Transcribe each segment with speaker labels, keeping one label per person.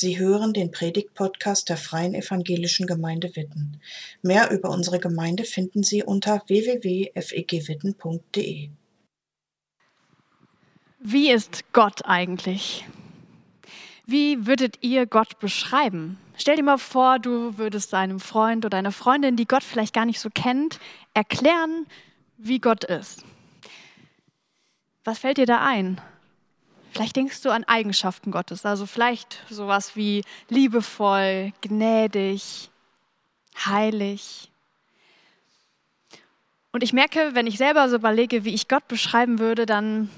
Speaker 1: Sie hören den Predigt-Podcast der Freien Evangelischen Gemeinde Witten. Mehr über unsere Gemeinde finden Sie unter www.fegwitten.de.
Speaker 2: Wie ist Gott eigentlich? Wie würdet ihr Gott beschreiben? Stell dir mal vor, du würdest deinem Freund oder einer Freundin, die Gott vielleicht gar nicht so kennt, erklären, wie Gott ist. Was fällt dir da ein? Vielleicht denkst du an Eigenschaften Gottes, also vielleicht sowas wie liebevoll, gnädig, heilig. Und ich merke, wenn ich selber so überlege, wie ich Gott beschreiben würde, dann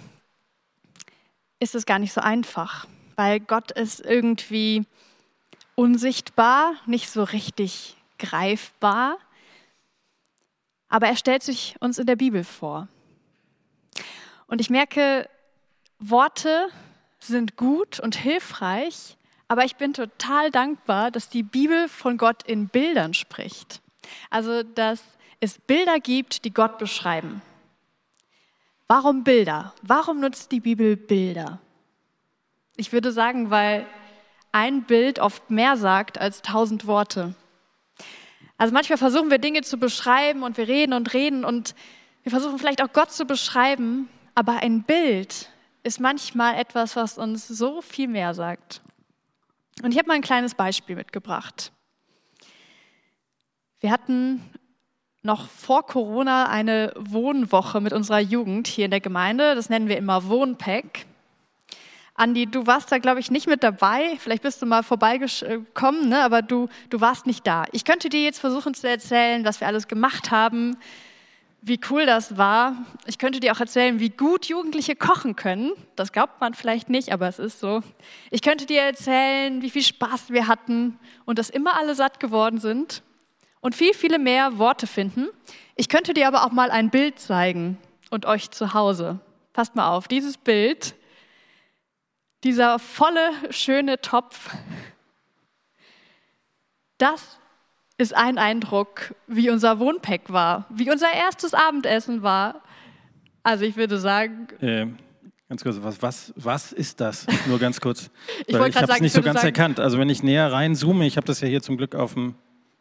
Speaker 2: ist es gar nicht so einfach, weil Gott ist irgendwie unsichtbar, nicht so richtig greifbar, aber er stellt sich uns in der Bibel vor. Und ich merke, Worte sind gut und hilfreich, aber ich bin total dankbar, dass die Bibel von Gott in Bildern spricht. Also, dass es Bilder gibt, die Gott beschreiben. Warum Bilder? Warum nutzt die Bibel Bilder? Ich würde sagen, weil ein Bild oft mehr sagt als tausend Worte. Also manchmal versuchen wir Dinge zu beschreiben und wir reden und reden und wir versuchen vielleicht auch Gott zu beschreiben, aber ein Bild ist manchmal etwas, was uns so viel mehr sagt. Und ich habe mal ein kleines Beispiel mitgebracht. Wir hatten noch vor Corona eine Wohnwoche mit unserer Jugend hier in der Gemeinde. Das nennen wir immer Wohnpack. Andi, du warst da, glaube ich, nicht mit dabei. Vielleicht bist du mal vorbeigekommen, ne? aber du, du warst nicht da. Ich könnte dir jetzt versuchen zu erzählen, was wir alles gemacht haben, wie cool das war. Ich könnte dir auch erzählen, wie gut Jugendliche kochen können. Das glaubt man vielleicht nicht, aber es ist so. Ich könnte dir erzählen, wie viel Spaß wir hatten und dass immer alle satt geworden sind und viel, viele mehr Worte finden. Ich könnte dir aber auch mal ein Bild zeigen und euch zu Hause. Passt mal auf, dieses Bild, dieser volle, schöne Topf, das ist ein Eindruck, wie unser Wohnpack war, wie unser erstes Abendessen war. Also ich würde sagen.
Speaker 3: Äh, ganz kurz, was, was, was ist das? Nur ganz kurz.
Speaker 2: ich ich habe es
Speaker 3: nicht so ganz sagen, erkannt. Also wenn ich näher reinzoome, ich habe das ja hier zum Glück auf dem,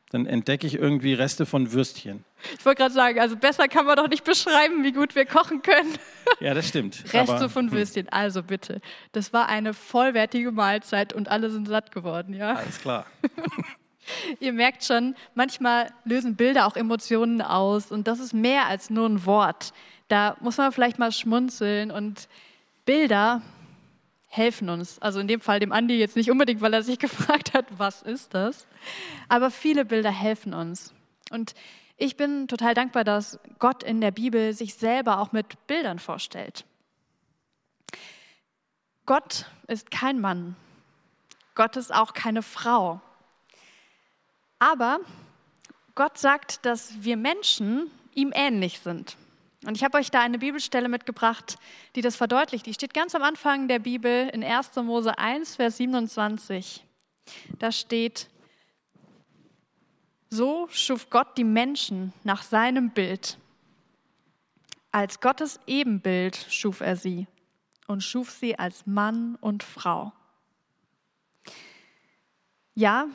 Speaker 3: dann entdecke ich irgendwie Reste von Würstchen.
Speaker 2: Ich wollte gerade sagen, also besser kann man doch nicht beschreiben, wie gut wir kochen können.
Speaker 3: Ja, das stimmt.
Speaker 2: Reste Aber, von hm. Würstchen. Hm. Also bitte, das war eine vollwertige Mahlzeit und alle sind satt geworden, ja?
Speaker 3: Alles klar.
Speaker 2: Ihr merkt schon, manchmal lösen Bilder auch Emotionen aus und das ist mehr als nur ein Wort. Da muss man vielleicht mal schmunzeln und Bilder helfen uns. Also in dem Fall dem Andi jetzt nicht unbedingt, weil er sich gefragt hat, was ist das? Aber viele Bilder helfen uns. Und ich bin total dankbar, dass Gott in der Bibel sich selber auch mit Bildern vorstellt. Gott ist kein Mann. Gott ist auch keine Frau. Aber Gott sagt, dass wir Menschen ihm ähnlich sind. Und ich habe euch da eine Bibelstelle mitgebracht, die das verdeutlicht. Die steht ganz am Anfang der Bibel in 1. Mose 1, Vers 27. Da steht, so schuf Gott die Menschen nach seinem Bild. Als Gottes Ebenbild schuf er sie und schuf sie als Mann und Frau. Ja,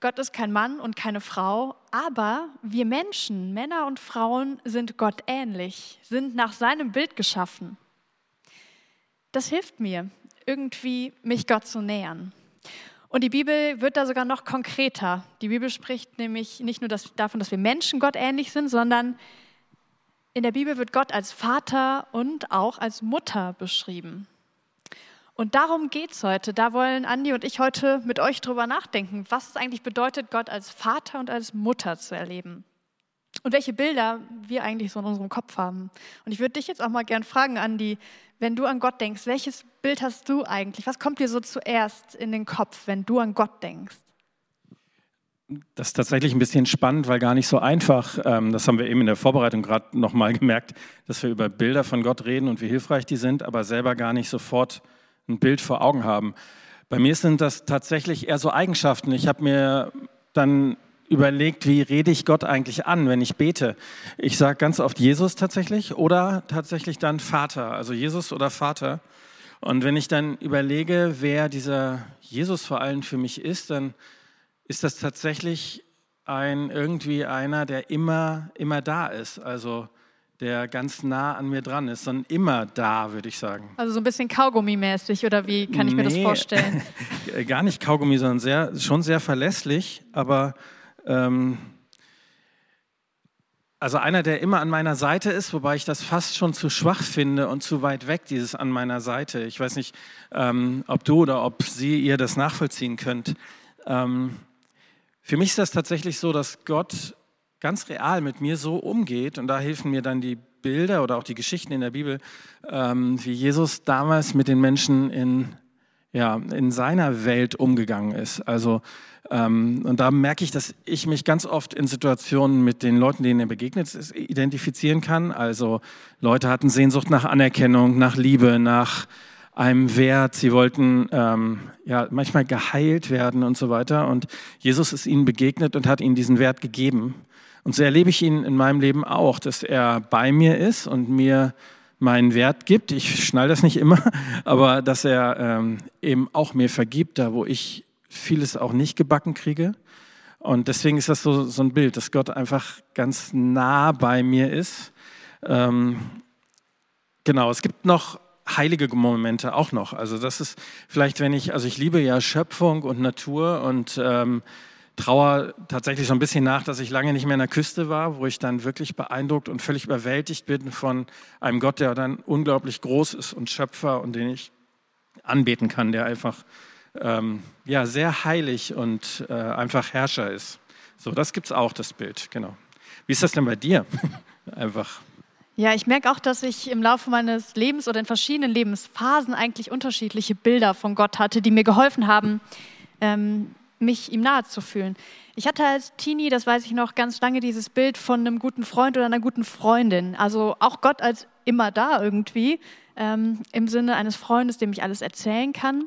Speaker 2: Gott ist kein Mann und keine Frau, aber wir Menschen, Männer und Frauen, sind Gott ähnlich, sind nach seinem Bild geschaffen. Das hilft mir, irgendwie mich Gott zu nähern. Und die Bibel wird da sogar noch konkreter. Die Bibel spricht nämlich nicht nur davon, dass wir Menschen Gott ähnlich sind, sondern in der Bibel wird Gott als Vater und auch als Mutter beschrieben. Und darum geht es heute. Da wollen Andi und ich heute mit euch drüber nachdenken, was es eigentlich bedeutet, Gott als Vater und als Mutter zu erleben. Und welche Bilder wir eigentlich so in unserem Kopf haben. Und ich würde dich jetzt auch mal gern fragen, Andi, wenn du an Gott denkst, welches Bild hast du eigentlich? Was kommt dir so zuerst in den Kopf, wenn du an Gott denkst?
Speaker 3: Das ist tatsächlich ein bisschen spannend, weil gar nicht so einfach. Ähm, das haben wir eben in der Vorbereitung gerade nochmal gemerkt, dass wir über Bilder von Gott reden und wie hilfreich die sind, aber selber gar nicht sofort ein Bild vor Augen haben. Bei mir sind das tatsächlich eher so Eigenschaften. Ich habe mir dann überlegt, wie rede ich Gott eigentlich an, wenn ich bete. Ich sage ganz oft Jesus tatsächlich oder tatsächlich dann Vater, also Jesus oder Vater. Und wenn ich dann überlege, wer dieser Jesus vor allem für mich ist, dann ist das tatsächlich ein irgendwie einer, der immer, immer da ist. Also der ganz nah an mir dran ist, sondern immer da, würde ich sagen.
Speaker 2: Also so ein bisschen Kaugummi-mäßig oder wie kann ich nee, mir das vorstellen?
Speaker 3: gar nicht Kaugummi, sondern sehr, schon sehr verlässlich, aber ähm, also einer, der immer an meiner Seite ist, wobei ich das fast schon zu schwach finde und zu weit weg, dieses an meiner Seite. Ich weiß nicht, ähm, ob du oder ob sie ihr das nachvollziehen könnt. Ähm, für mich ist das tatsächlich so, dass Gott ganz real mit mir so umgeht und da helfen mir dann die Bilder oder auch die Geschichten in der Bibel, ähm, wie Jesus damals mit den Menschen in, ja, in seiner Welt umgegangen ist. Also ähm, und da merke ich, dass ich mich ganz oft in Situationen mit den Leuten, denen er begegnet ist, identifizieren kann. Also Leute hatten Sehnsucht nach Anerkennung, nach Liebe, nach einem Wert. Sie wollten ähm, ja manchmal geheilt werden und so weiter. Und Jesus ist ihnen begegnet und hat ihnen diesen Wert gegeben. Und so erlebe ich ihn in meinem Leben auch, dass er bei mir ist und mir meinen Wert gibt. Ich schnall das nicht immer, aber dass er ähm, eben auch mir vergibt, da wo ich vieles auch nicht gebacken kriege. Und deswegen ist das so, so ein Bild, dass Gott einfach ganz nah bei mir ist. Ähm, genau, es gibt noch heilige Momente auch noch. Also das ist vielleicht, wenn ich, also ich liebe ja Schöpfung und Natur und ähm, trauer tatsächlich so ein bisschen nach, dass ich lange nicht mehr an der Küste war, wo ich dann wirklich beeindruckt und völlig überwältigt bin von einem Gott, der dann unglaublich groß ist und Schöpfer und den ich anbeten kann, der einfach ähm, ja, sehr heilig und äh, einfach Herrscher ist. So, das gibt es auch, das Bild, genau. Wie ist das denn bei dir? einfach.
Speaker 2: Ja, ich merke auch, dass ich im Laufe meines Lebens oder in verschiedenen Lebensphasen eigentlich unterschiedliche Bilder von Gott hatte, die mir geholfen haben, ähm, mich ihm nahe zu fühlen. Ich hatte als Teenie, das weiß ich noch, ganz lange dieses Bild von einem guten Freund oder einer guten Freundin. Also auch Gott als immer da irgendwie, ähm, im Sinne eines Freundes, dem ich alles erzählen kann.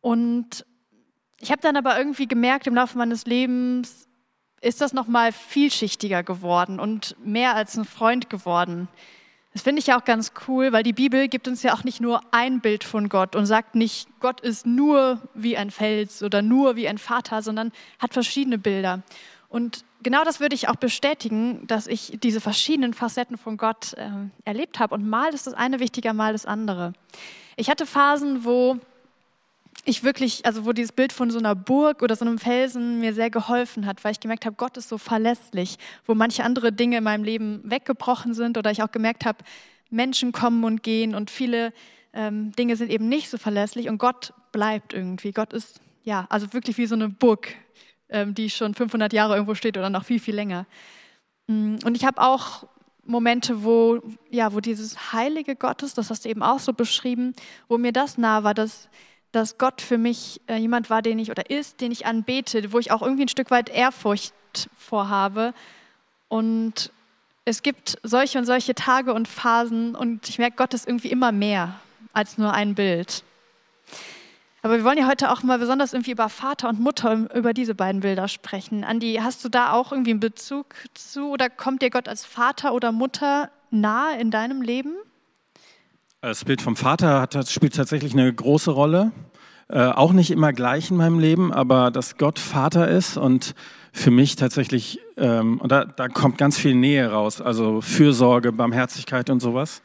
Speaker 2: Und ich habe dann aber irgendwie gemerkt, im Laufe meines Lebens ist das nochmal vielschichtiger geworden und mehr als ein Freund geworden. Das finde ich ja auch ganz cool, weil die Bibel gibt uns ja auch nicht nur ein Bild von Gott und sagt nicht, Gott ist nur wie ein Fels oder nur wie ein Vater, sondern hat verschiedene Bilder. Und genau das würde ich auch bestätigen, dass ich diese verschiedenen Facetten von Gott äh, erlebt habe. Und mal ist das eine wichtiger, mal das andere. Ich hatte Phasen, wo ich wirklich, also wo dieses Bild von so einer Burg oder so einem Felsen mir sehr geholfen hat, weil ich gemerkt habe, Gott ist so verlässlich, wo manche andere Dinge in meinem Leben weggebrochen sind oder ich auch gemerkt habe, Menschen kommen und gehen und viele ähm, Dinge sind eben nicht so verlässlich und Gott bleibt irgendwie. Gott ist, ja, also wirklich wie so eine Burg, ähm, die schon 500 Jahre irgendwo steht oder noch viel, viel länger. Mm, und ich habe auch Momente, wo, ja, wo dieses Heilige Gottes, das hast du eben auch so beschrieben, wo mir das nah war, dass dass Gott für mich äh, jemand war, den ich oder ist, den ich anbete, wo ich auch irgendwie ein Stück weit Ehrfurcht vorhabe. Und es gibt solche und solche Tage und Phasen und ich merke, Gott ist irgendwie immer mehr als nur ein Bild. Aber wir wollen ja heute auch mal besonders irgendwie über Vater und Mutter, über diese beiden Bilder sprechen. Andi, hast du da auch irgendwie einen Bezug zu oder kommt dir Gott als Vater oder Mutter nahe in deinem Leben?
Speaker 3: Das Bild vom Vater hat, spielt tatsächlich eine große Rolle. Äh, auch nicht immer gleich in meinem Leben, aber dass Gott Vater ist und für mich tatsächlich, ähm, und da, da kommt ganz viel Nähe raus, also Fürsorge, Barmherzigkeit und sowas.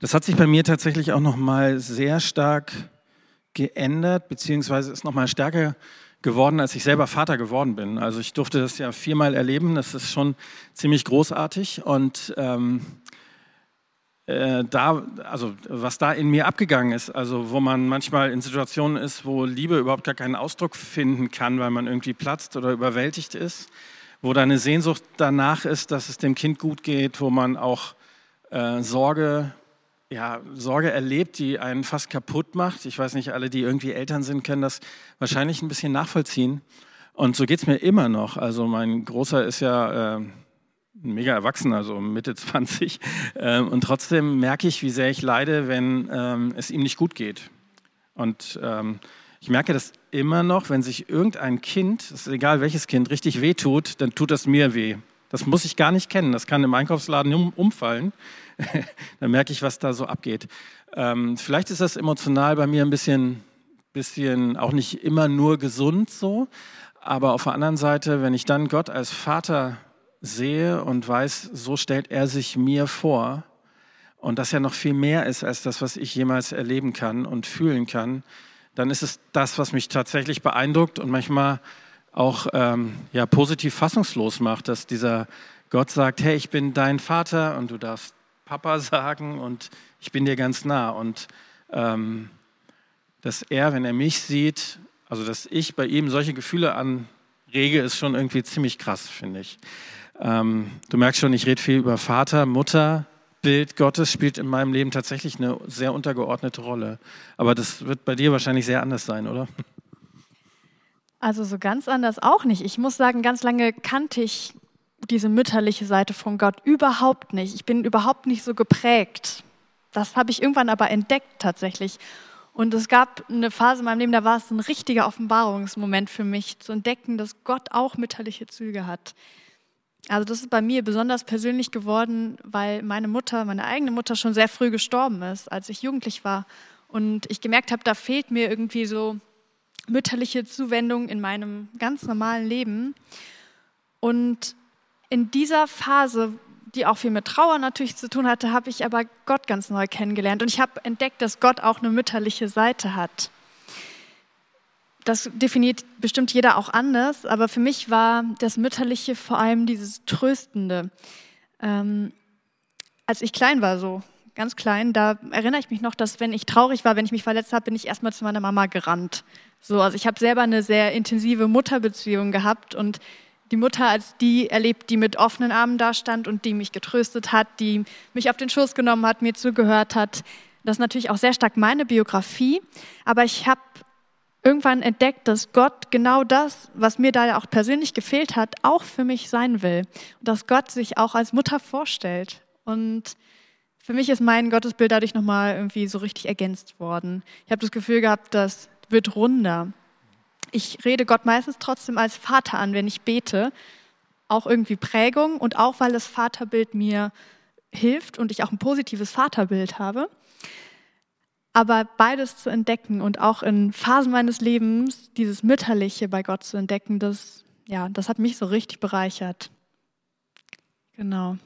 Speaker 3: Das hat sich bei mir tatsächlich auch nochmal sehr stark geändert, beziehungsweise ist nochmal stärker geworden, als ich selber Vater geworden bin. Also ich durfte das ja viermal erleben, das ist schon ziemlich großartig und ähm, äh, da, also was da in mir abgegangen ist, also wo man manchmal in Situationen ist, wo Liebe überhaupt gar keinen Ausdruck finden kann, weil man irgendwie platzt oder überwältigt ist, wo da eine Sehnsucht danach ist, dass es dem Kind gut geht, wo man auch äh, Sorge, ja, Sorge erlebt, die einen fast kaputt macht. Ich weiß nicht, alle, die irgendwie Eltern sind, können das wahrscheinlich ein bisschen nachvollziehen. Und so geht es mir immer noch. Also mein Großer ist ja... Äh, mega erwachsen, also Mitte 20. Ähm, und trotzdem merke ich, wie sehr ich leide, wenn ähm, es ihm nicht gut geht. Und ähm, ich merke das immer noch, wenn sich irgendein Kind, ist egal welches Kind, richtig weh tut, dann tut das mir weh. Das muss ich gar nicht kennen. Das kann im Einkaufsladen um, umfallen. Dann merke ich, was da so abgeht. Ähm, vielleicht ist das emotional bei mir ein bisschen, bisschen auch nicht immer nur gesund so. Aber auf der anderen Seite, wenn ich dann Gott als Vater sehe und weiß, so stellt er sich mir vor und das ja noch viel mehr ist als das, was ich jemals erleben kann und fühlen kann, dann ist es das, was mich tatsächlich beeindruckt und manchmal auch ähm, ja, positiv fassungslos macht, dass dieser Gott sagt, hey, ich bin dein Vater und du darfst Papa sagen und ich bin dir ganz nah. Und ähm, dass er, wenn er mich sieht, also dass ich bei ihm solche Gefühle anrege, ist schon irgendwie ziemlich krass, finde ich. Ähm, du merkst schon, ich rede viel über Vater, Mutter. Bild Gottes spielt in meinem Leben tatsächlich eine sehr untergeordnete Rolle. Aber das wird bei dir wahrscheinlich sehr anders sein, oder?
Speaker 2: Also so ganz anders auch nicht. Ich muss sagen, ganz lange kannte ich diese mütterliche Seite von Gott überhaupt nicht. Ich bin überhaupt nicht so geprägt. Das habe ich irgendwann aber entdeckt tatsächlich. Und es gab eine Phase in meinem Leben, da war es ein richtiger Offenbarungsmoment für mich, zu entdecken, dass Gott auch mütterliche Züge hat. Also das ist bei mir besonders persönlich geworden, weil meine Mutter, meine eigene Mutter schon sehr früh gestorben ist, als ich jugendlich war. Und ich gemerkt habe, da fehlt mir irgendwie so mütterliche Zuwendung in meinem ganz normalen Leben. Und in dieser Phase, die auch viel mit Trauer natürlich zu tun hatte, habe ich aber Gott ganz neu kennengelernt. Und ich habe entdeckt, dass Gott auch eine mütterliche Seite hat das definiert bestimmt jeder auch anders, aber für mich war das Mütterliche vor allem dieses Tröstende. Ähm, als ich klein war, so ganz klein, da erinnere ich mich noch, dass wenn ich traurig war, wenn ich mich verletzt habe, bin ich erstmal zu meiner Mama gerannt. So, also ich habe selber eine sehr intensive Mutterbeziehung gehabt und die Mutter als die erlebt, die mit offenen Armen dastand und die mich getröstet hat, die mich auf den Schoß genommen hat, mir zugehört hat. Das ist natürlich auch sehr stark meine Biografie, aber ich habe irgendwann entdeckt, dass Gott genau das, was mir da auch persönlich gefehlt hat, auch für mich sein will. Und dass Gott sich auch als Mutter vorstellt. Und für mich ist mein Gottesbild dadurch nochmal irgendwie so richtig ergänzt worden. Ich habe das Gefühl gehabt, das wird runder. Ich rede Gott meistens trotzdem als Vater an, wenn ich bete. Auch irgendwie Prägung und auch, weil das Vaterbild mir hilft und ich auch ein positives Vaterbild habe. Aber beides zu entdecken und auch in Phasen meines Lebens dieses Mütterliche bei Gott zu entdecken, das, ja, das hat mich so richtig bereichert. Genau.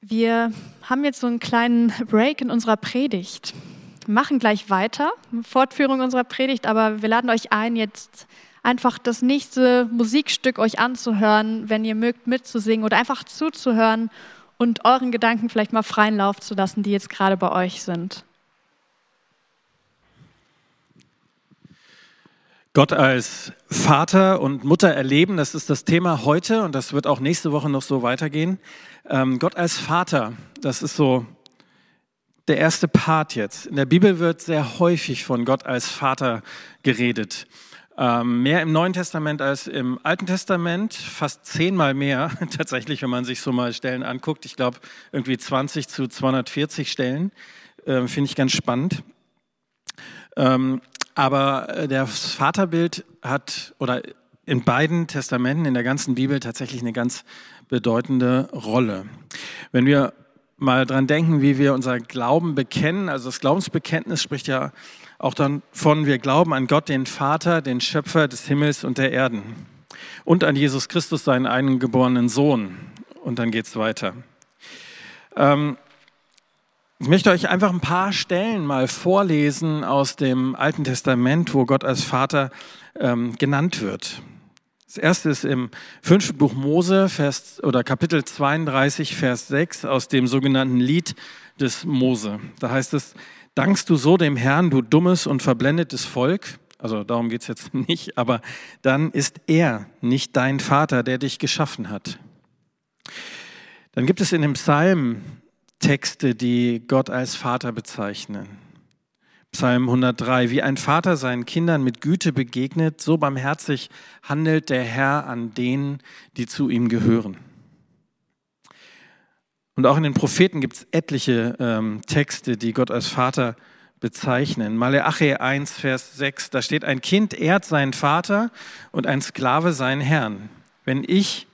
Speaker 2: Wir haben jetzt so einen kleinen Break in unserer Predigt. Wir machen gleich weiter, Fortführung unserer Predigt, aber wir laden euch ein, jetzt einfach das nächste Musikstück euch anzuhören, wenn ihr mögt mitzusingen oder einfach zuzuhören und euren Gedanken vielleicht mal freien Lauf zu lassen, die jetzt gerade bei euch sind.
Speaker 3: Gott als Vater und Mutter erleben, das ist das Thema heute und das wird auch nächste Woche noch so weitergehen. Ähm, Gott als Vater, das ist so der erste Part jetzt. In der Bibel wird sehr häufig von Gott als Vater geredet. Ähm, mehr im Neuen Testament als im Alten Testament, fast zehnmal mehr tatsächlich, wenn man sich so mal Stellen anguckt. Ich glaube, irgendwie 20 zu 240 Stellen. Ähm, Finde ich ganz spannend. Ähm, aber äh, das Vaterbild hat, oder in beiden Testamenten, in der ganzen Bibel tatsächlich eine ganz bedeutende Rolle. Wenn wir mal dran denken, wie wir unser Glauben bekennen, also das Glaubensbekenntnis spricht ja auch dann von, wir glauben an Gott, den Vater, den Schöpfer des Himmels und der Erden und an Jesus Christus, seinen einen geborenen Sohn. Und dann geht es weiter. Ähm, ich möchte euch einfach ein paar Stellen mal vorlesen aus dem Alten Testament, wo Gott als Vater ähm, genannt wird. Das erste ist im fünften Buch Mose, Vers, oder Kapitel 32, Vers 6 aus dem sogenannten Lied des Mose. Da heißt es, Dankst du so dem Herrn, du dummes und verblendetes Volk? Also darum geht es jetzt nicht, aber dann ist er nicht dein Vater, der dich geschaffen hat. Dann gibt es in dem Psalm Texte, die Gott als Vater bezeichnen. Psalm 103, wie ein Vater seinen Kindern mit Güte begegnet, so barmherzig handelt der Herr an denen, die zu ihm gehören. Und auch in den Propheten gibt es etliche ähm, Texte, die Gott als Vater bezeichnen. Maleachi 1, Vers 6, da steht, ein Kind ehrt seinen Vater und ein Sklave seinen Herrn. Wenn ich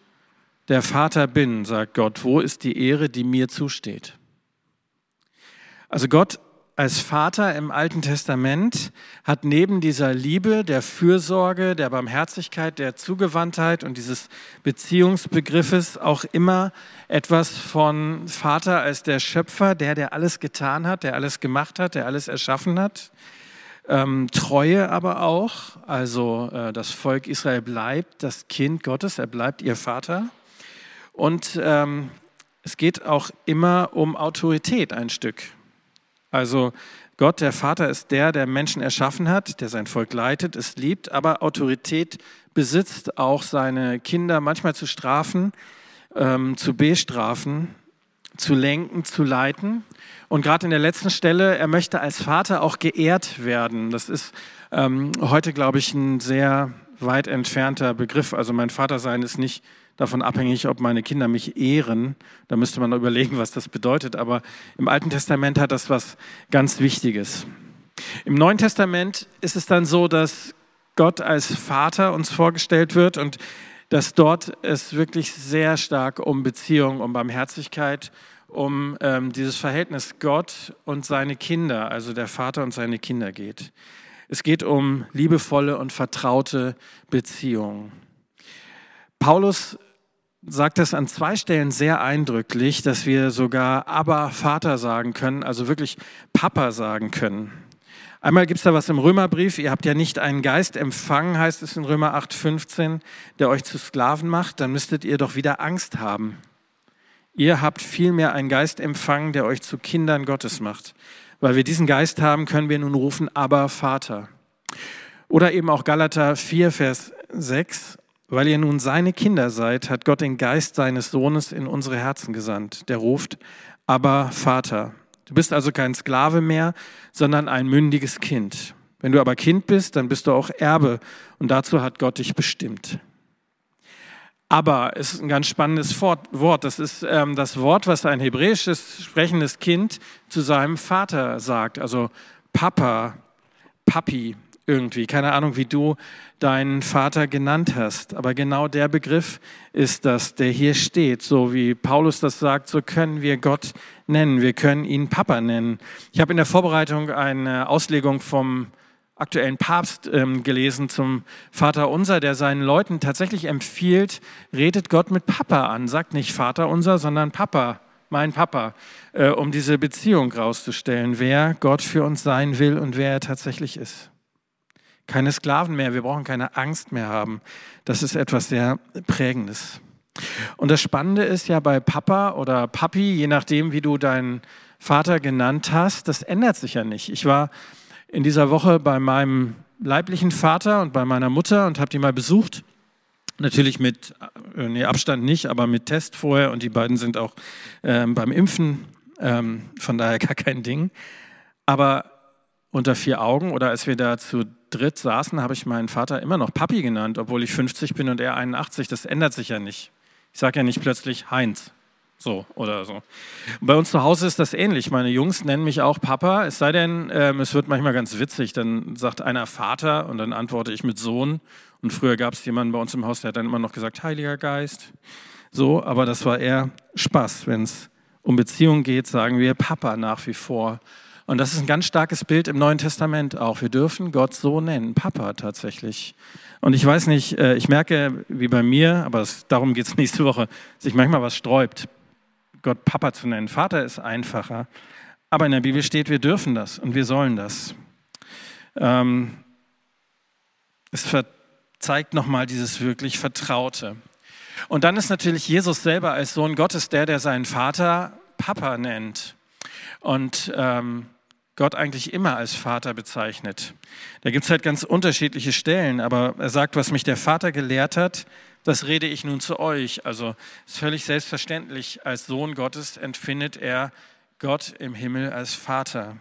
Speaker 3: der Vater bin, sagt Gott, wo ist die Ehre, die mir zusteht? Also Gott als Vater im Alten Testament hat neben dieser Liebe, der Fürsorge, der Barmherzigkeit, der Zugewandtheit und dieses Beziehungsbegriffes auch immer etwas von Vater als der Schöpfer, der, der alles getan hat, der alles gemacht hat, der alles erschaffen hat. Ähm, Treue aber auch, also äh, das Volk Israel bleibt das Kind Gottes, er bleibt ihr Vater. Und ähm, es geht auch immer um Autorität ein Stück. Also Gott, der Vater, ist der, der Menschen erschaffen hat, der sein Volk leitet, es liebt, aber Autorität besitzt, auch seine Kinder manchmal zu strafen, ähm, zu bestrafen, zu lenken, zu leiten. Und gerade in der letzten Stelle, er möchte als Vater auch geehrt werden. Das ist ähm, heute, glaube ich, ein sehr weit entfernter Begriff. Also mein Vatersein ist nicht davon abhängig, ob meine Kinder mich ehren. Da müsste man überlegen, was das bedeutet. Aber im Alten Testament hat das was ganz Wichtiges. Im Neuen Testament ist es dann so, dass Gott als Vater uns vorgestellt wird und dass dort es wirklich sehr stark um Beziehung, um Barmherzigkeit, um ähm, dieses Verhältnis Gott und seine Kinder, also der Vater und seine Kinder geht. Es geht um liebevolle und vertraute Beziehungen. Paulus sagt es an zwei Stellen sehr eindrücklich, dass wir sogar aber Vater sagen können, also wirklich Papa sagen können. Einmal gibt es da was im Römerbrief, ihr habt ja nicht einen Geist empfangen, heißt es in Römer 8,15, der euch zu Sklaven macht, dann müsstet ihr doch wieder Angst haben. Ihr habt vielmehr einen Geist empfangen, der euch zu Kindern Gottes macht. Weil wir diesen Geist haben, können wir nun rufen, aber Vater. Oder eben auch Galater 4, Vers 6. Weil ihr nun seine Kinder seid, hat Gott den Geist seines Sohnes in unsere Herzen gesandt, der ruft, aber Vater. Du bist also kein Sklave mehr, sondern ein mündiges Kind. Wenn du aber Kind bist, dann bist du auch Erbe und dazu hat Gott dich bestimmt. Aber ist ein ganz spannendes Wort. Das ist ähm, das Wort, was ein hebräisches sprechendes Kind zu seinem Vater sagt. Also Papa, Papi irgendwie. Keine Ahnung, wie du deinen Vater genannt hast. Aber genau der Begriff ist das, der hier steht. So wie Paulus das sagt, so können wir Gott nennen. Wir können ihn Papa nennen. Ich habe in der Vorbereitung eine Auslegung vom aktuellen Papst ähm, gelesen zum Vater unser, der seinen Leuten tatsächlich empfiehlt, redet Gott mit Papa an. Sagt nicht Vater unser, sondern Papa, mein Papa, äh, um diese Beziehung rauszustellen, wer Gott für uns sein will und wer er tatsächlich ist. Keine Sklaven mehr, wir brauchen keine Angst mehr haben. Das ist etwas sehr Prägendes. Und das Spannende ist ja bei Papa oder Papi, je nachdem, wie du deinen Vater genannt hast, das ändert sich ja nicht. Ich war in dieser Woche bei meinem leiblichen Vater und bei meiner Mutter und habe die mal besucht. Natürlich mit äh, nee, Abstand nicht, aber mit Test vorher und die beiden sind auch ähm, beim Impfen, ähm, von daher gar kein Ding. Aber unter vier Augen oder als wir da zu dritt saßen, habe ich meinen Vater immer noch Papi genannt, obwohl ich 50 bin und er 81. Das ändert sich ja nicht. Ich sage ja nicht plötzlich Heinz. So oder so. Bei uns zu Hause ist das ähnlich. Meine Jungs nennen mich auch Papa, es sei denn, ähm, es wird manchmal ganz witzig. Dann sagt einer Vater und dann antworte ich mit Sohn. Und früher gab es jemanden bei uns im Haus, der hat dann immer noch gesagt, Heiliger Geist. So, aber das war eher Spaß. Wenn es um Beziehungen geht, sagen wir Papa nach wie vor. Und das ist ein ganz starkes Bild im Neuen Testament auch. Wir dürfen Gott so nennen, Papa tatsächlich. Und ich weiß nicht, äh, ich merke, wie bei mir, aber darum geht es nächste Woche, sich manchmal was sträubt, Gott Papa zu nennen. Vater ist einfacher. Aber in der Bibel steht, wir dürfen das und wir sollen das. Ähm, es zeigt nochmal dieses wirklich Vertraute. Und dann ist natürlich Jesus selber als Sohn Gottes der, der seinen Vater Papa nennt. Und ähm, Gott eigentlich immer als Vater bezeichnet. Da gibt es halt ganz unterschiedliche Stellen, aber er sagt, was mich der Vater gelehrt hat, das rede ich nun zu euch. Also ist völlig selbstverständlich, als Sohn Gottes empfindet er Gott im Himmel als Vater.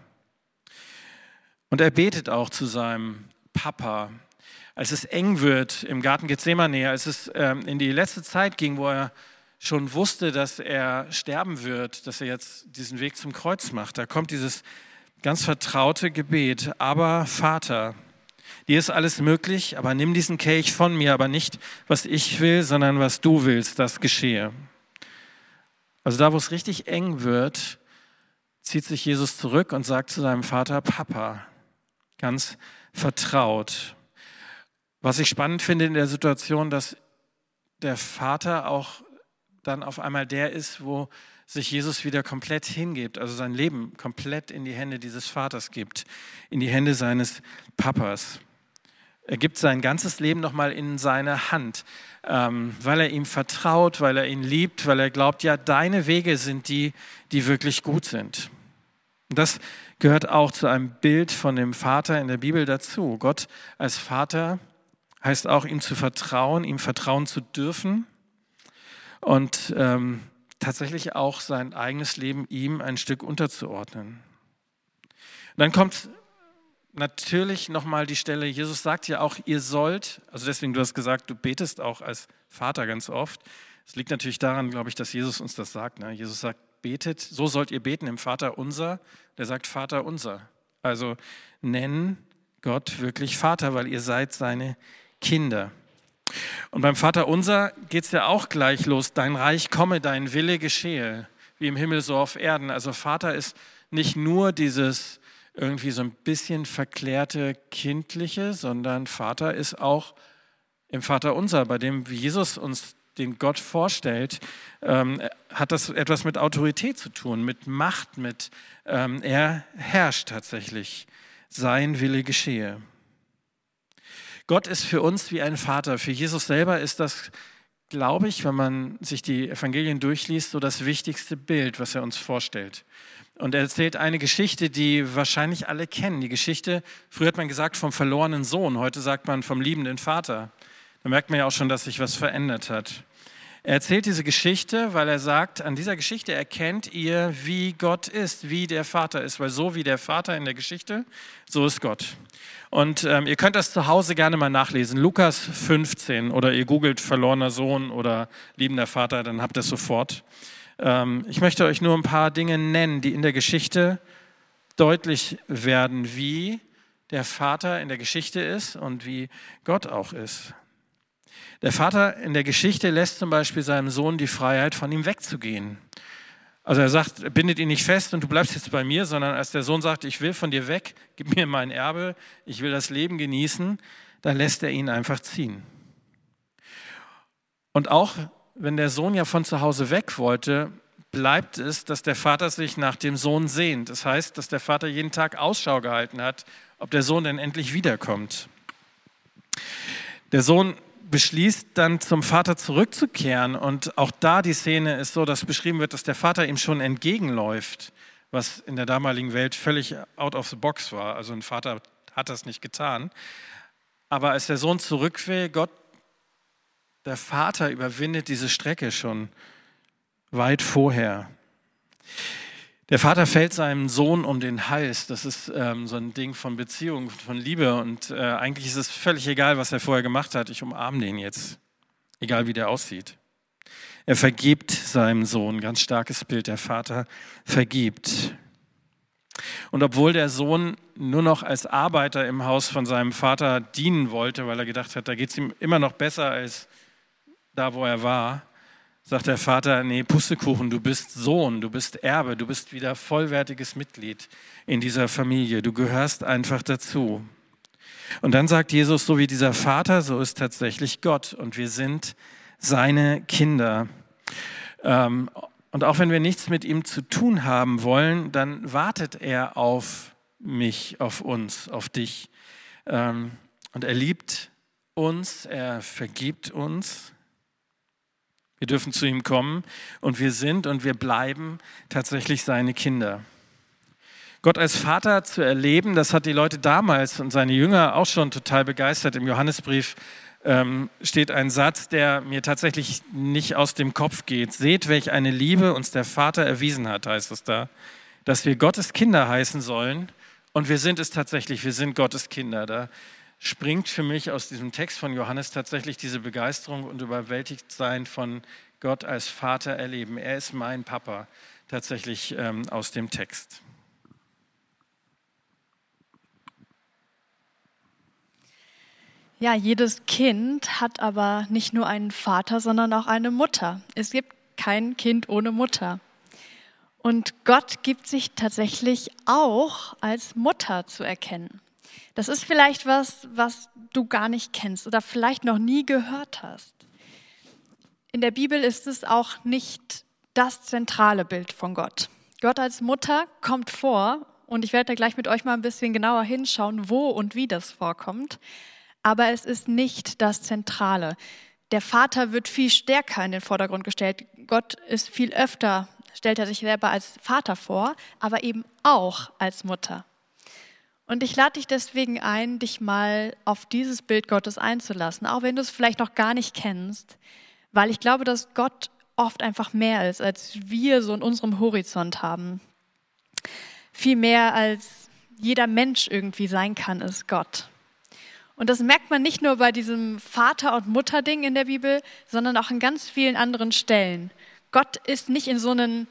Speaker 3: Und er betet auch zu seinem Papa. Als es eng wird im Garten Gethsemane, als es ähm, in die letzte Zeit ging, wo er schon wusste, dass er sterben wird, dass er jetzt diesen Weg zum Kreuz macht, da kommt dieses ganz vertraute Gebet, aber Vater, Dir ist alles möglich, aber nimm diesen Kelch von mir, aber nicht, was ich will, sondern was du willst, das geschehe. Also da, wo es richtig eng wird, zieht sich Jesus zurück und sagt zu seinem Vater, Papa, ganz vertraut. Was ich spannend finde in der Situation, dass der Vater auch dann auf einmal der ist, wo sich Jesus wieder komplett hingibt, also sein Leben komplett in die Hände dieses Vaters gibt, in die Hände seines Papas. Er gibt sein ganzes Leben nochmal in seine Hand, ähm, weil er ihm vertraut, weil er ihn liebt, weil er glaubt, ja, deine Wege sind die, die wirklich gut sind. Und das gehört auch zu einem Bild von dem Vater in der Bibel dazu. Gott als Vater heißt auch, ihm zu vertrauen, ihm vertrauen zu dürfen und ähm, tatsächlich auch sein eigenes Leben ihm ein Stück unterzuordnen. Und dann kommt natürlich nochmal die Stelle, Jesus sagt ja auch, ihr sollt, also deswegen, du hast gesagt, du betest auch als Vater ganz oft. Es liegt natürlich daran, glaube ich, dass Jesus uns das sagt. Ne? Jesus sagt, betet, so sollt ihr beten im Vater unser. Der sagt Vater unser. Also nennen Gott wirklich Vater, weil ihr seid seine Kinder. Und beim Vater unser geht es ja auch gleich los. Dein Reich komme, dein Wille geschehe, wie im Himmel so auf Erden. Also Vater ist nicht nur dieses irgendwie so ein bisschen verklärte kindliche, sondern Vater ist auch im Vater unser, bei dem Jesus uns den Gott vorstellt, ähm, hat das etwas mit Autorität zu tun, mit Macht, mit ähm, er herrscht tatsächlich. Sein Wille geschehe. Gott ist für uns wie ein Vater. Für Jesus selber ist das, glaube ich, wenn man sich die Evangelien durchliest, so das wichtigste Bild, was er uns vorstellt. Und er erzählt eine Geschichte, die wahrscheinlich alle kennen. Die Geschichte, früher hat man gesagt vom verlorenen Sohn, heute sagt man vom liebenden Vater. Da merkt man ja auch schon, dass sich was verändert hat. Er erzählt diese Geschichte, weil er sagt, an dieser Geschichte erkennt ihr, wie Gott ist, wie der Vater ist, weil so wie der Vater in der Geschichte, so ist Gott. Und ähm, ihr könnt das zu Hause gerne mal nachlesen. Lukas 15 oder ihr googelt verlorener Sohn oder liebender Vater, dann habt ihr es sofort. Ähm, ich möchte euch nur ein paar Dinge nennen, die in der Geschichte deutlich werden, wie der Vater in der Geschichte ist und wie Gott auch ist. Der Vater in der Geschichte lässt zum Beispiel seinem Sohn die Freiheit, von ihm wegzugehen. Also er sagt, bindet ihn nicht fest und du bleibst jetzt bei mir, sondern als der Sohn sagt, ich will von dir weg, gib mir mein Erbe, ich will das Leben genießen, dann lässt er ihn einfach ziehen. Und auch wenn der Sohn ja von zu Hause weg wollte, bleibt es, dass der Vater sich nach dem Sohn sehnt. Das heißt, dass der Vater jeden Tag Ausschau gehalten hat, ob der Sohn denn endlich wiederkommt. Der Sohn beschließt dann zum Vater zurückzukehren und auch da die Szene ist so, dass beschrieben wird, dass der Vater ihm schon entgegenläuft, was in der damaligen Welt völlig out of the box war. Also ein Vater hat das nicht getan. Aber als der Sohn zurück will, Gott der Vater überwindet diese Strecke schon weit vorher. Der Vater fällt seinem Sohn um den Hals. Das ist ähm, so ein Ding von Beziehung, von Liebe. Und äh, eigentlich ist es völlig egal, was er vorher gemacht hat. Ich umarme den jetzt, egal wie der aussieht. Er vergibt seinem Sohn, ganz starkes Bild. Der Vater vergibt. Und obwohl der Sohn nur noch als Arbeiter im Haus von seinem Vater dienen wollte, weil er gedacht hat, da geht es ihm immer noch besser als da wo er war, sagt der Vater, nee, Pustekuchen, du bist Sohn, du bist Erbe, du bist wieder vollwertiges Mitglied in dieser Familie, du gehörst einfach dazu. Und dann sagt Jesus, so wie dieser Vater, so ist tatsächlich Gott und wir sind seine Kinder. Ähm, und auch wenn wir nichts mit ihm zu tun haben wollen, dann wartet er auf mich, auf uns, auf dich. Ähm, und er liebt uns, er vergibt uns wir dürfen zu ihm kommen und wir sind und wir bleiben tatsächlich seine Kinder. Gott als Vater zu erleben, das hat die Leute damals und seine Jünger auch schon total begeistert. Im Johannesbrief ähm, steht ein Satz, der mir tatsächlich nicht aus dem Kopf geht. Seht, welch eine Liebe uns der Vater erwiesen hat, heißt es da, dass wir Gottes Kinder heißen sollen. Und wir sind es tatsächlich, wir sind Gottes Kinder. Da springt für mich aus diesem Text von Johannes tatsächlich diese Begeisterung und überwältigt sein von Gott als Vater erleben. Er ist mein Papa tatsächlich ähm, aus dem Text.
Speaker 2: Ja, jedes Kind hat aber nicht nur einen Vater, sondern auch eine Mutter. Es gibt kein Kind ohne Mutter. Und Gott gibt sich tatsächlich auch als Mutter zu erkennen. Das ist vielleicht was, was du gar nicht kennst oder vielleicht noch nie gehört hast. In der Bibel ist es auch nicht das zentrale Bild von Gott. Gott als Mutter kommt vor und ich werde da gleich mit euch mal ein bisschen genauer hinschauen, wo und wie das vorkommt. Aber es ist nicht das Zentrale. Der Vater wird viel stärker in den Vordergrund gestellt. Gott ist viel öfter, stellt er sich selber als Vater vor, aber eben auch als Mutter. Und ich lade dich deswegen ein, dich mal auf dieses Bild Gottes einzulassen, auch wenn du es vielleicht noch gar nicht kennst, weil ich glaube, dass Gott oft einfach mehr ist, als wir so in unserem Horizont haben. Viel mehr als jeder Mensch irgendwie sein kann, ist Gott. Und das merkt man nicht nur bei diesem Vater- und Mutter-Ding in der Bibel, sondern auch in ganz vielen anderen Stellen. Gott ist nicht in so einen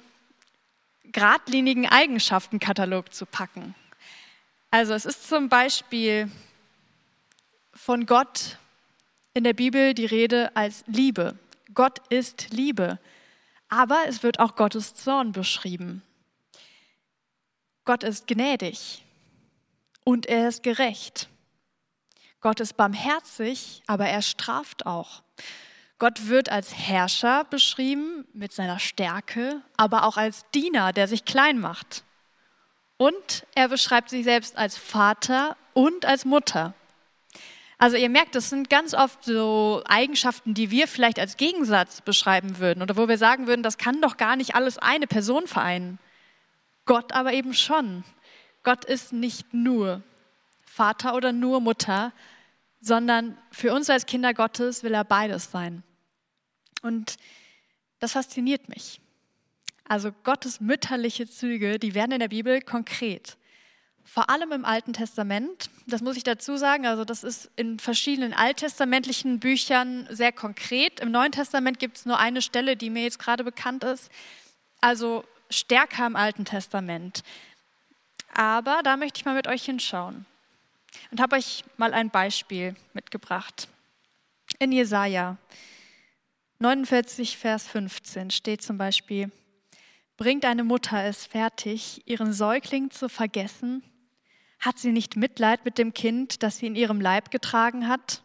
Speaker 2: geradlinigen Eigenschaftenkatalog zu packen. Also es ist zum Beispiel von Gott in der Bibel die Rede als Liebe. Gott ist Liebe. Aber es wird auch Gottes Zorn beschrieben. Gott ist gnädig und er ist gerecht. Gott ist barmherzig, aber er straft auch. Gott wird als Herrscher beschrieben mit seiner Stärke, aber auch als Diener, der sich klein macht. Und er beschreibt sich selbst als Vater und als Mutter. Also ihr merkt, das sind ganz oft so Eigenschaften, die wir vielleicht als Gegensatz beschreiben würden oder wo wir sagen würden, das kann doch gar nicht alles eine Person vereinen. Gott aber eben schon. Gott ist nicht nur Vater oder nur Mutter, sondern für uns als Kinder Gottes will er beides sein. Und das fasziniert mich. Also Gottes mütterliche Züge, die werden in der Bibel konkret. Vor allem im Alten Testament, das muss ich dazu sagen, also das ist in verschiedenen alttestamentlichen Büchern sehr konkret. Im Neuen Testament gibt es nur eine Stelle, die mir jetzt gerade bekannt ist. Also stärker im Alten Testament. Aber da möchte ich mal mit euch hinschauen und habe euch mal ein Beispiel mitgebracht. In Jesaja 49, Vers 15 steht zum Beispiel: Bringt eine Mutter es fertig, ihren Säugling zu vergessen? Hat sie nicht Mitleid mit dem Kind, das sie in ihrem Leib getragen hat?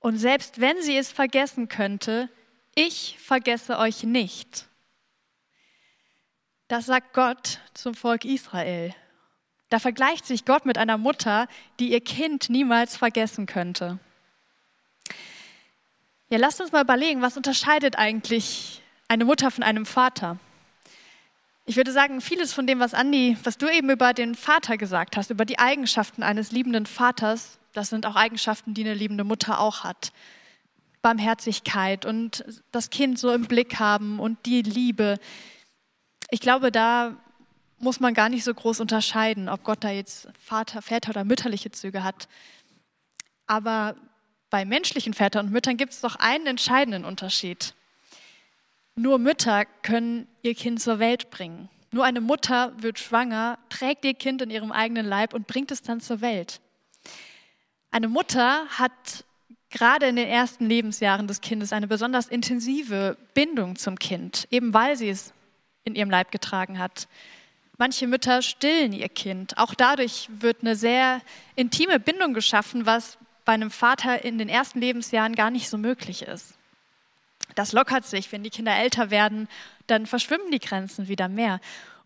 Speaker 2: Und selbst wenn sie es vergessen könnte, ich vergesse euch nicht. Das sagt Gott zum Volk Israel. Da vergleicht sich Gott mit einer Mutter, die ihr Kind niemals vergessen könnte. Ja, lasst uns mal überlegen, was unterscheidet eigentlich eine Mutter von einem Vater? Ich würde sagen, vieles von dem, was Andi, was du eben über den Vater gesagt hast, über die Eigenschaften eines liebenden Vaters, das sind auch Eigenschaften, die eine liebende Mutter auch hat. Barmherzigkeit und das Kind so im Blick haben und die Liebe. Ich glaube, da muss man gar nicht so groß unterscheiden, ob Gott da jetzt Vater, Väter oder mütterliche Züge hat. Aber bei menschlichen Vätern und Müttern gibt es doch einen entscheidenden Unterschied. Nur Mütter können ihr Kind zur Welt bringen. Nur eine Mutter wird schwanger, trägt ihr Kind in ihrem eigenen Leib und bringt es dann zur Welt. Eine Mutter hat gerade in den ersten Lebensjahren des Kindes eine besonders intensive Bindung zum Kind, eben weil sie es in ihrem Leib getragen hat. Manche Mütter stillen ihr Kind. Auch dadurch wird eine sehr intime Bindung geschaffen, was bei einem Vater in den ersten Lebensjahren gar nicht so möglich ist. Das lockert sich, wenn die Kinder älter werden, dann verschwimmen die Grenzen wieder mehr.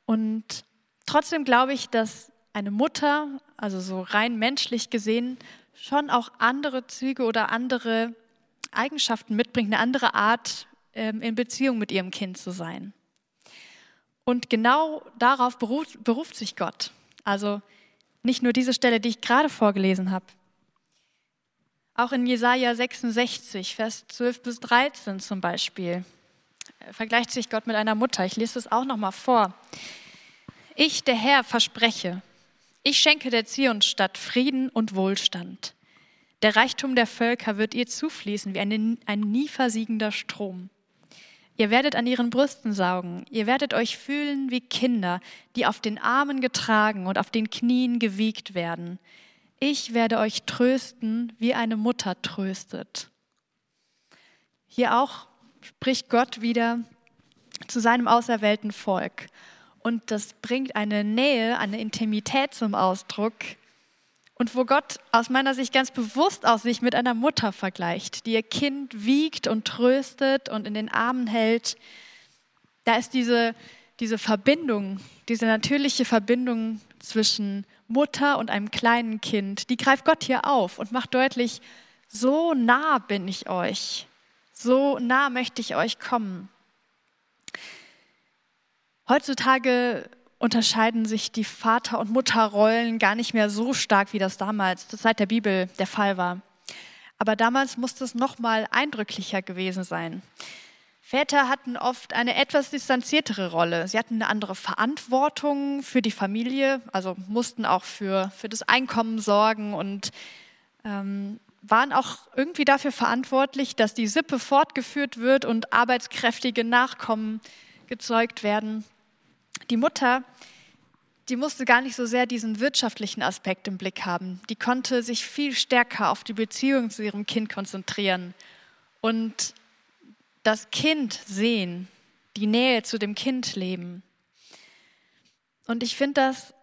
Speaker 2: Und trotzdem glaube ich, dass eine Mutter, also so rein menschlich gesehen, schon auch andere Züge oder andere Eigenschaften mitbringt, eine andere Art, ähm, in Beziehung mit ihrem Kind zu sein. Und genau darauf beruft, beruft sich Gott. Also nicht nur diese Stelle, die ich gerade vorgelesen habe. Auch in Jesaja 66, Vers 12 bis 13 zum Beispiel, vergleicht sich Gott mit einer Mutter. Ich lese es auch nochmal vor. Ich, der Herr, verspreche, ich schenke der Zionsstadt Frieden und Wohlstand. Der Reichtum der Völker wird ihr zufließen wie ein, ein nie versiegender Strom. Ihr werdet an ihren Brüsten saugen. Ihr werdet euch fühlen wie Kinder, die auf den Armen getragen und auf den Knien gewiegt werden. Ich werde euch trösten, wie eine Mutter tröstet. Hier auch spricht Gott wieder zu seinem auserwählten Volk. Und das bringt eine Nähe, eine Intimität zum Ausdruck. Und wo Gott aus meiner Sicht ganz bewusst aus sich mit einer Mutter vergleicht, die ihr Kind wiegt und tröstet und in den Armen hält, da ist diese, diese Verbindung, diese natürliche Verbindung zwischen Mutter und einem kleinen Kind, die greift Gott hier auf und macht deutlich, so nah bin ich euch, so nah möchte ich euch kommen. Heutzutage unterscheiden sich die Vater- und Mutterrollen gar nicht mehr so stark, wie das damals, das seit der Bibel der Fall war. Aber damals musste es noch mal eindrücklicher gewesen sein. Väter hatten oft eine etwas distanziertere Rolle. Sie hatten eine andere Verantwortung für die Familie, also mussten auch für, für das Einkommen sorgen und ähm, waren auch irgendwie dafür verantwortlich, dass die Sippe fortgeführt wird und arbeitskräftige Nachkommen gezeugt werden. Die Mutter, die musste gar nicht so sehr diesen wirtschaftlichen Aspekt im Blick haben. Die konnte sich viel stärker auf die Beziehung zu ihrem Kind konzentrieren und das Kind sehen, die Nähe zu dem Kind leben. Und ich finde das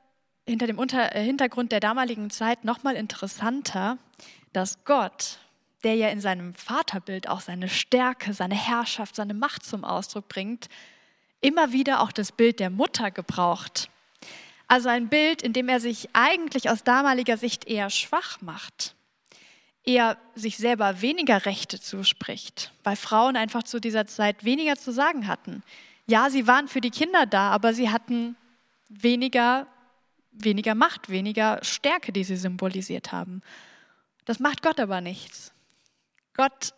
Speaker 2: hinter dem Unter äh, Hintergrund der damaligen Zeit nochmal interessanter, dass Gott, der ja in seinem Vaterbild auch seine Stärke, seine Herrschaft, seine Macht zum Ausdruck bringt, immer wieder auch das Bild der Mutter gebraucht. Also ein Bild, in dem er sich eigentlich aus damaliger Sicht eher schwach macht, eher sich selber weniger Rechte zuspricht, weil Frauen einfach zu dieser Zeit weniger zu sagen hatten. Ja, sie waren für die Kinder da, aber sie hatten weniger, weniger Macht, weniger Stärke, die sie symbolisiert haben. Das macht Gott aber nichts. Gott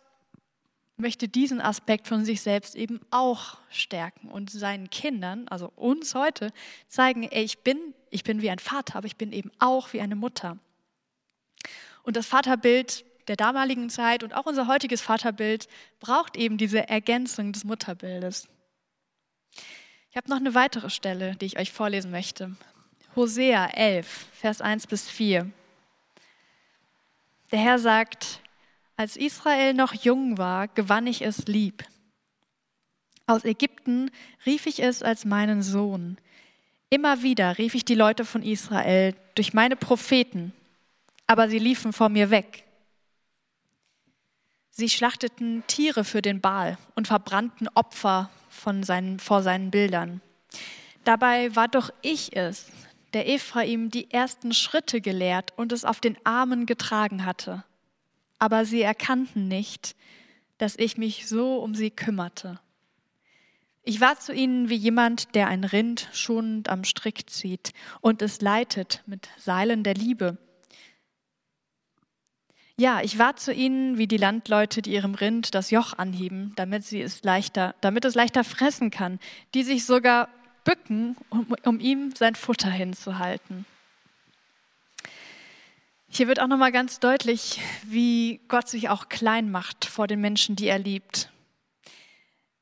Speaker 2: möchte diesen Aspekt von sich selbst eben auch stärken und seinen Kindern, also uns heute, zeigen, ey, ich bin, ich bin wie ein Vater, aber ich bin eben auch wie eine Mutter. Und das Vaterbild der damaligen Zeit und auch unser heutiges Vaterbild braucht eben diese Ergänzung des Mutterbildes. Ich habe noch eine weitere Stelle, die ich euch vorlesen möchte. Hosea 11, Vers 1 bis 4. Der Herr sagt, als Israel noch jung war, gewann ich es lieb. Aus Ägypten rief ich es als meinen Sohn. Immer wieder rief ich die Leute von Israel durch meine Propheten, aber sie liefen vor mir weg. Sie schlachteten Tiere für den Baal und verbrannten Opfer von seinen, vor seinen Bildern. Dabei war doch ich es, der Ephraim die ersten Schritte gelehrt und es auf den Armen getragen hatte aber sie erkannten nicht, dass ich mich so um sie kümmerte. Ich war zu ihnen wie jemand, der ein Rind schonend am Strick zieht und es leitet mit Seilen der Liebe. Ja, ich war zu ihnen wie die Landleute, die ihrem Rind das Joch anheben, damit sie es leichter, damit es leichter fressen kann, die sich sogar bücken, um, um ihm sein Futter hinzuhalten. Hier wird auch noch mal ganz deutlich, wie Gott sich auch klein macht vor den Menschen, die er liebt.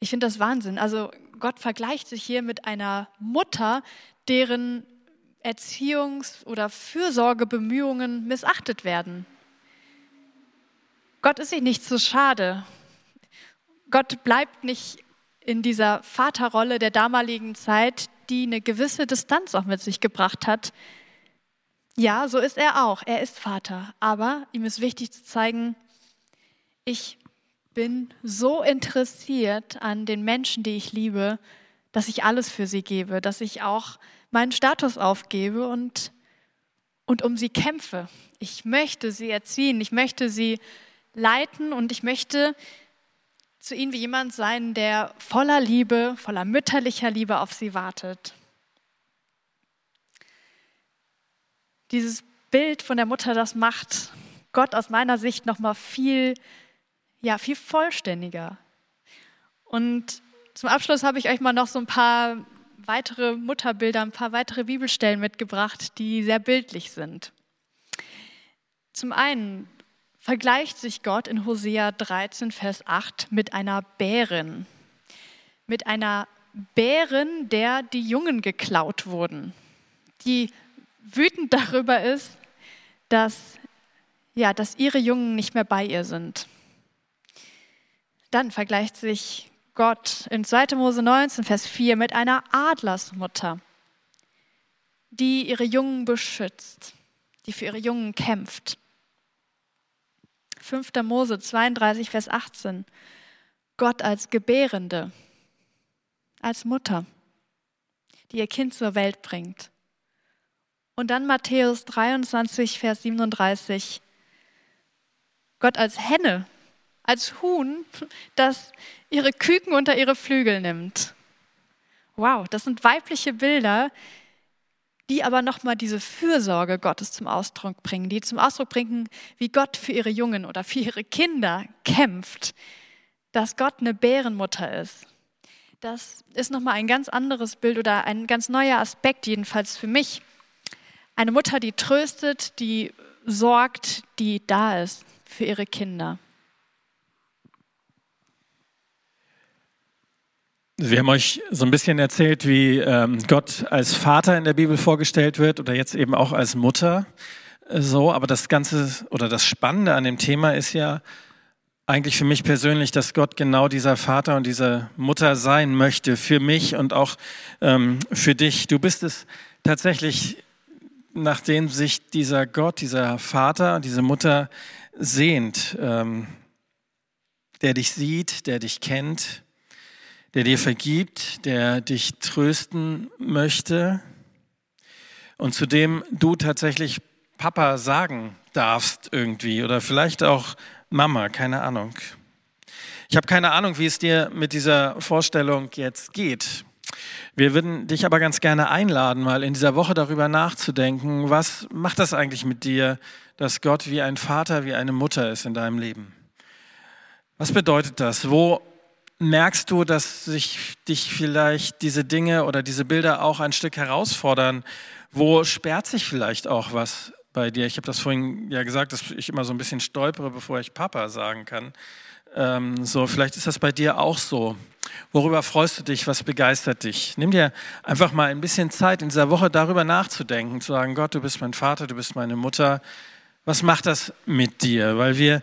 Speaker 2: Ich finde das Wahnsinn. Also Gott vergleicht sich hier mit einer Mutter, deren Erziehungs- oder Fürsorgebemühungen missachtet werden. Gott ist sich nicht zu schade. Gott bleibt nicht in dieser Vaterrolle der damaligen Zeit, die eine gewisse Distanz auch mit sich gebracht hat, ja, so ist er auch. Er ist Vater. Aber ihm ist wichtig zu zeigen, ich bin so interessiert an den Menschen, die ich liebe, dass ich alles für sie gebe, dass ich auch meinen Status aufgebe und, und um sie kämpfe. Ich möchte sie erziehen, ich möchte sie leiten und ich möchte zu ihnen wie jemand sein, der voller Liebe, voller mütterlicher Liebe auf sie wartet. dieses Bild von der Mutter, das macht Gott aus meiner Sicht noch mal viel, ja, viel vollständiger. Und zum Abschluss habe ich euch mal noch so ein paar weitere Mutterbilder, ein paar weitere Bibelstellen mitgebracht, die sehr bildlich sind. Zum einen vergleicht sich Gott in Hosea 13, Vers 8 mit einer Bärin. Mit einer Bärin, der die Jungen geklaut wurden. Die wütend darüber ist, dass, ja, dass ihre Jungen nicht mehr bei ihr sind. Dann vergleicht sich Gott in 2. Mose 19, Vers 4 mit einer Adlersmutter, die ihre Jungen beschützt, die für ihre Jungen kämpft. 5. Mose 32, Vers 18. Gott als Gebärende, als Mutter, die ihr Kind zur Welt bringt. Und dann Matthäus 23, Vers 37. Gott als Henne, als Huhn, das ihre Küken unter ihre Flügel nimmt. Wow, das sind weibliche Bilder, die aber nochmal diese Fürsorge Gottes zum Ausdruck bringen, die zum Ausdruck bringen, wie Gott für ihre Jungen oder für ihre Kinder kämpft, dass Gott eine Bärenmutter ist. Das ist nochmal ein ganz anderes Bild oder ein ganz neuer Aspekt, jedenfalls für mich. Eine Mutter, die tröstet, die sorgt, die da ist für ihre Kinder.
Speaker 3: Wir haben euch so ein bisschen erzählt, wie ähm, Gott als Vater in der Bibel vorgestellt wird oder jetzt eben auch als Mutter. So, aber das Ganze oder das Spannende an dem Thema ist ja, eigentlich für mich persönlich, dass Gott genau dieser Vater und diese Mutter sein möchte, für mich und auch ähm, für dich. Du bist es tatsächlich, nachdem sich dieser Gott, dieser Vater, diese Mutter sehnt, ähm, der dich sieht, der dich kennt, der dir vergibt, der dich trösten möchte und zu dem du tatsächlich Papa sagen darfst irgendwie oder vielleicht auch Mama, keine Ahnung. Ich habe keine Ahnung, wie es dir mit dieser Vorstellung jetzt geht. Wir würden dich aber ganz gerne einladen, mal in dieser Woche darüber nachzudenken, was macht das eigentlich mit dir, dass Gott wie ein Vater, wie eine Mutter ist in deinem Leben? Was bedeutet das? Wo merkst du, dass sich dich vielleicht diese Dinge oder diese Bilder auch ein Stück herausfordern? Wo sperrt sich vielleicht auch was bei dir. Ich habe das vorhin ja gesagt, dass ich immer so ein bisschen stolpere, bevor ich Papa sagen kann. Ähm, so, vielleicht ist das bei dir auch so. Worüber freust du dich? Was begeistert dich? Nimm dir einfach mal ein bisschen Zeit in dieser Woche darüber nachzudenken, zu sagen, Gott, du bist mein Vater, du bist meine Mutter. Was macht das mit dir? Weil wir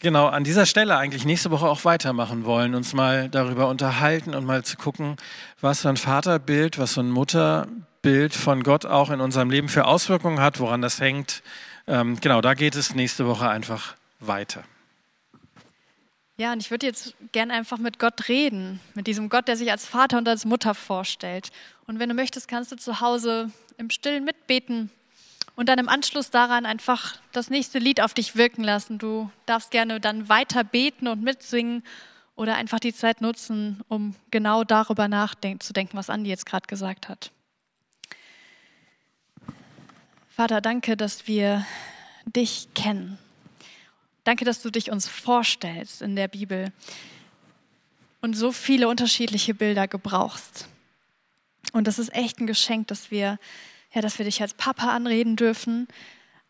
Speaker 3: genau an dieser Stelle eigentlich nächste Woche auch weitermachen wollen, uns mal darüber unterhalten und mal zu gucken, was so ein Vaterbild, was so ein Mutterbild Bild von Gott auch in unserem Leben für Auswirkungen hat, woran das hängt. Ähm, genau, da geht es nächste Woche einfach weiter.
Speaker 2: Ja, und ich würde jetzt gerne einfach mit Gott reden, mit diesem Gott, der sich als Vater und als Mutter vorstellt. Und wenn du möchtest, kannst du zu Hause im Stillen mitbeten und dann im Anschluss daran einfach das nächste Lied auf dich wirken lassen. Du darfst gerne dann weiter beten und mitsingen oder einfach die Zeit nutzen, um genau darüber nachzudenken, was Andi jetzt gerade gesagt hat. Vater, danke, dass wir dich kennen. Danke, dass du dich uns vorstellst in der Bibel und so viele unterschiedliche Bilder gebrauchst. Und das ist echt ein Geschenk, dass wir, ja, dass wir dich als Papa anreden dürfen,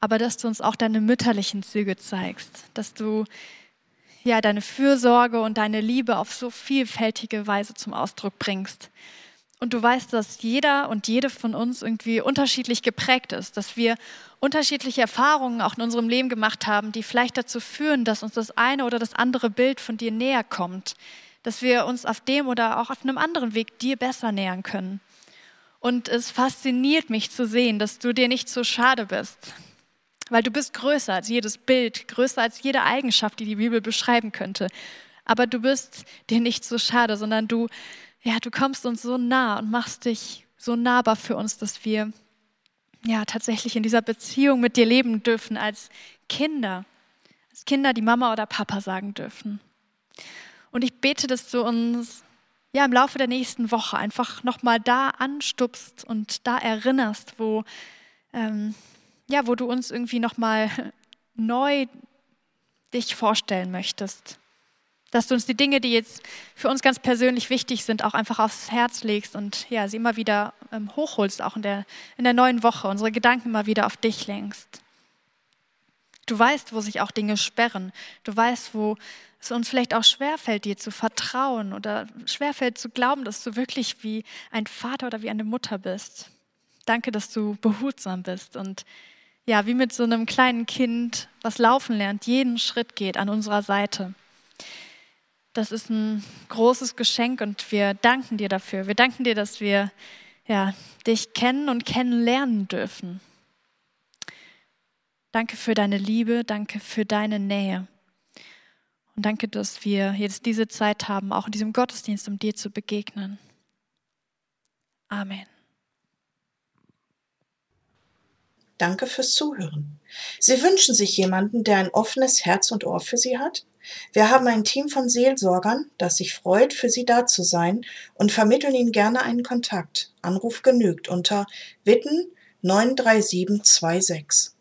Speaker 2: aber dass du uns auch deine mütterlichen Züge zeigst, dass du ja deine Fürsorge und deine Liebe auf so vielfältige Weise zum Ausdruck bringst. Und du weißt, dass jeder und jede von uns irgendwie unterschiedlich geprägt ist, dass wir unterschiedliche Erfahrungen auch in unserem Leben gemacht haben, die vielleicht dazu führen, dass uns das eine oder das andere Bild von dir näher kommt, dass wir uns auf dem oder auch auf einem anderen Weg dir besser nähern können. Und es fasziniert mich zu sehen, dass du dir nicht so schade bist, weil du bist größer als jedes Bild, größer als jede Eigenschaft, die die Bibel beschreiben könnte. Aber du bist dir nicht so schade, sondern du ja, du kommst uns so nah und machst dich so nahbar für uns, dass wir ja tatsächlich in dieser Beziehung mit dir leben dürfen als Kinder, als Kinder, die Mama oder Papa sagen dürfen. Und ich bete, dass du uns ja im Laufe der nächsten Woche einfach nochmal da anstupst und da erinnerst, wo ähm, ja, wo du uns irgendwie nochmal neu dich vorstellen möchtest. Dass du uns die Dinge, die jetzt für uns ganz persönlich wichtig sind, auch einfach aufs Herz legst und ja, sie immer wieder ähm, hochholst, auch in der, in der neuen Woche, unsere Gedanken mal wieder auf dich lenkst. Du weißt, wo sich auch Dinge sperren. Du weißt, wo es uns vielleicht auch schwerfällt, dir zu vertrauen oder schwerfällt zu glauben, dass du wirklich wie ein Vater oder wie eine Mutter bist. Danke, dass du behutsam bist und ja, wie mit so einem kleinen Kind, was laufen lernt, jeden Schritt geht an unserer Seite. Das ist ein großes Geschenk und wir danken dir dafür. Wir danken dir, dass wir ja, dich kennen und kennenlernen dürfen. Danke für deine Liebe, danke für deine Nähe. Und danke, dass wir jetzt diese Zeit haben, auch in diesem Gottesdienst, um dir zu begegnen. Amen.
Speaker 1: Danke fürs Zuhören. Sie wünschen sich jemanden, der ein offenes Herz und Ohr für Sie hat? Wir haben ein Team von Seelsorgern, das sich freut, für Sie da zu sein und vermitteln Ihnen gerne einen Kontakt. Anruf genügt unter Witten 93726.